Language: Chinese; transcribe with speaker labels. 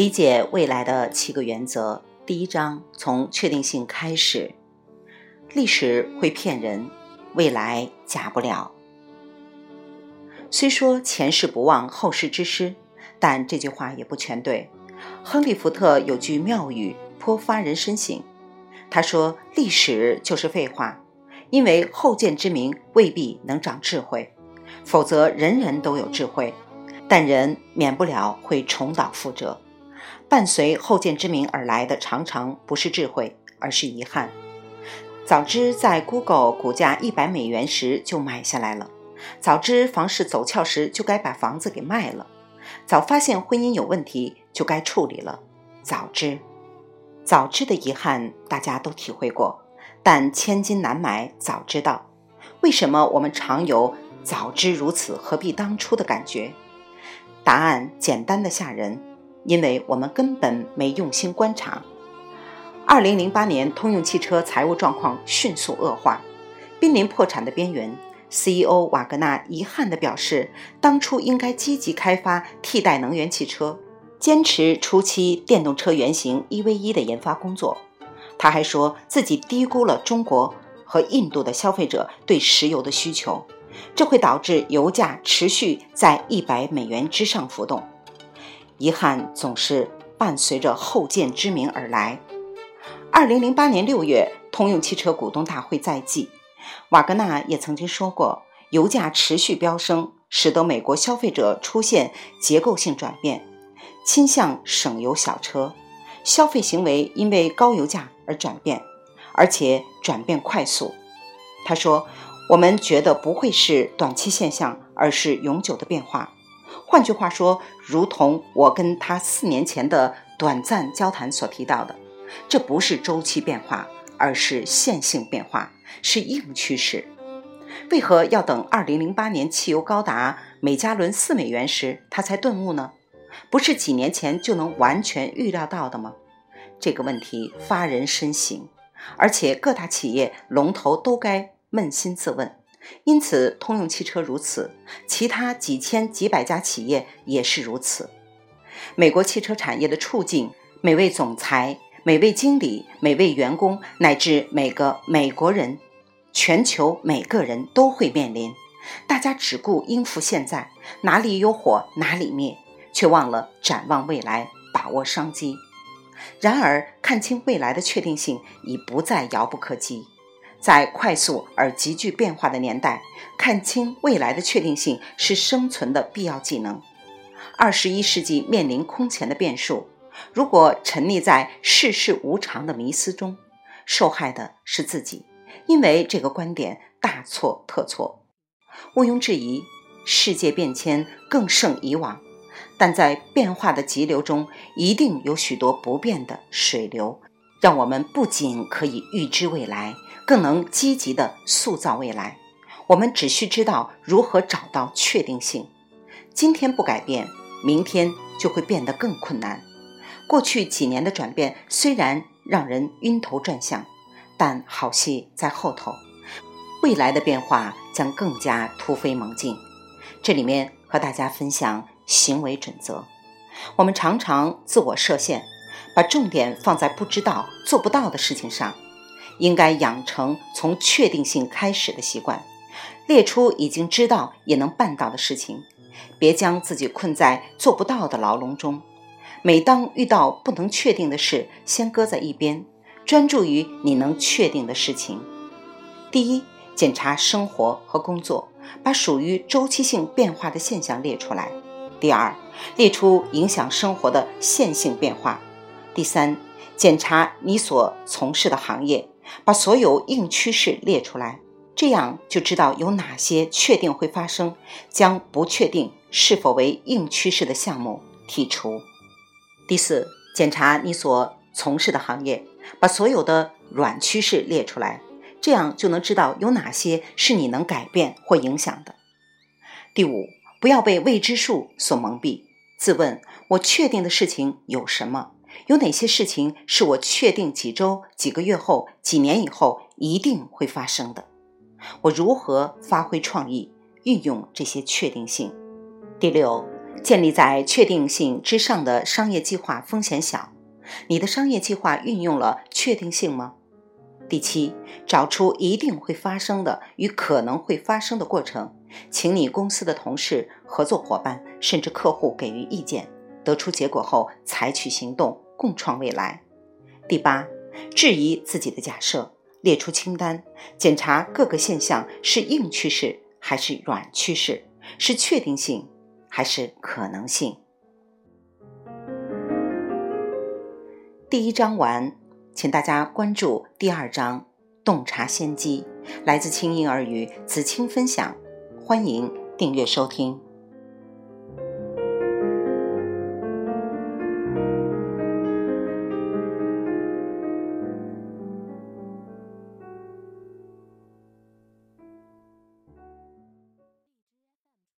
Speaker 1: 理解未来的七个原则。第一章从确定性开始。历史会骗人，未来假不了。虽说前事不忘，后事之师，但这句话也不全对。亨利·福特有句妙语，颇发人深省。他说：“历史就是废话，因为后见之明未必能长智慧，否则人人都有智慧，但人免不了会重蹈覆辙。”伴随后见之明而来的，常常不是智慧，而是遗憾。早知在 Google 股价一百美元时就买下来了，早知房市走俏时就该把房子给卖了，早发现婚姻有问题就该处理了。早知，早知的遗憾大家都体会过，但千金难买早知道。为什么我们常有早知如此何必当初的感觉？答案简单的吓人。因为我们根本没用心观察。二零零八年，通用汽车财务状况迅速恶化，濒临破产的边缘。CEO 瓦格纳遗憾地表示，当初应该积极开发替代能源汽车，坚持初期电动车原型 EV1 的研发工作。他还说自己低估了中国和印度的消费者对石油的需求，这会导致油价持续在一百美元之上浮动。遗憾总是伴随着后见之明而来。二零零八年六月，通用汽车股东大会在即，瓦格纳也曾经说过，油价持续飙升，使得美国消费者出现结构性转变，倾向省油小车，消费行为因为高油价而转变，而且转变快速。他说：“我们觉得不会是短期现象，而是永久的变化。”换句话说，如同我跟他四年前的短暂交谈所提到的，这不是周期变化，而是线性变化，是硬趋势。为何要等2008年汽油高达每加仑四美元时他才顿悟呢？不是几年前就能完全预料到的吗？这个问题发人深省，而且各大企业龙头都该扪心自问。因此，通用汽车如此，其他几千几百家企业也是如此。美国汽车产业的处境，每位总裁、每位经理、每位员工，乃至每个美国人，全球每个人都会面临。大家只顾应付现在，哪里有火哪里灭，却忘了展望未来，把握商机。然而，看清未来的确定性已不再遥不可及。在快速而急剧变化的年代，看清未来的确定性是生存的必要技能。二十一世纪面临空前的变数，如果沉溺在世事无常的迷思中，受害的是自己，因为这个观点大错特错。毋庸置疑，世界变迁更胜以往，但在变化的急流中，一定有许多不变的水流，让我们不仅可以预知未来。更能积极地塑造未来。我们只需知道如何找到确定性。今天不改变，明天就会变得更困难。过去几年的转变虽然让人晕头转向，但好戏在后头。未来的变化将更加突飞猛进。这里面和大家分享行为准则。我们常常自我设限，把重点放在不知道、做不到的事情上。应该养成从确定性开始的习惯，列出已经知道也能办到的事情，别将自己困在做不到的牢笼中。每当遇到不能确定的事，先搁在一边，专注于你能确定的事情。第一，检查生活和工作，把属于周期性变化的现象列出来。第二，列出影响生活的线性变化。第三，检查你所从事的行业。把所有硬趋势列出来，这样就知道有哪些确定会发生，将不确定是否为硬趋势的项目剔除。第四，检查你所从事的行业，把所有的软趋势列出来，这样就能知道有哪些是你能改变或影响的。第五，不要被未知数所蒙蔽，自问：我确定的事情有什么？有哪些事情是我确定几周、几个月后、几年以后一定会发生的？我如何发挥创意，运用这些确定性？第六，建立在确定性之上的商业计划风险小。你的商业计划运用了确定性吗？第七，找出一定会发生的与可能会发生的过程，请你公司的同事、合作伙伴甚至客户给予意见，得出结果后采取行动，共创未来。第八，质疑自己的假设，列出清单，检查各个现象是硬趋势还是软趋势，是确定性还是可能性。第一章完，请大家关注第二章，洞察先机。来自清音儿语子清分享，欢迎订阅收听。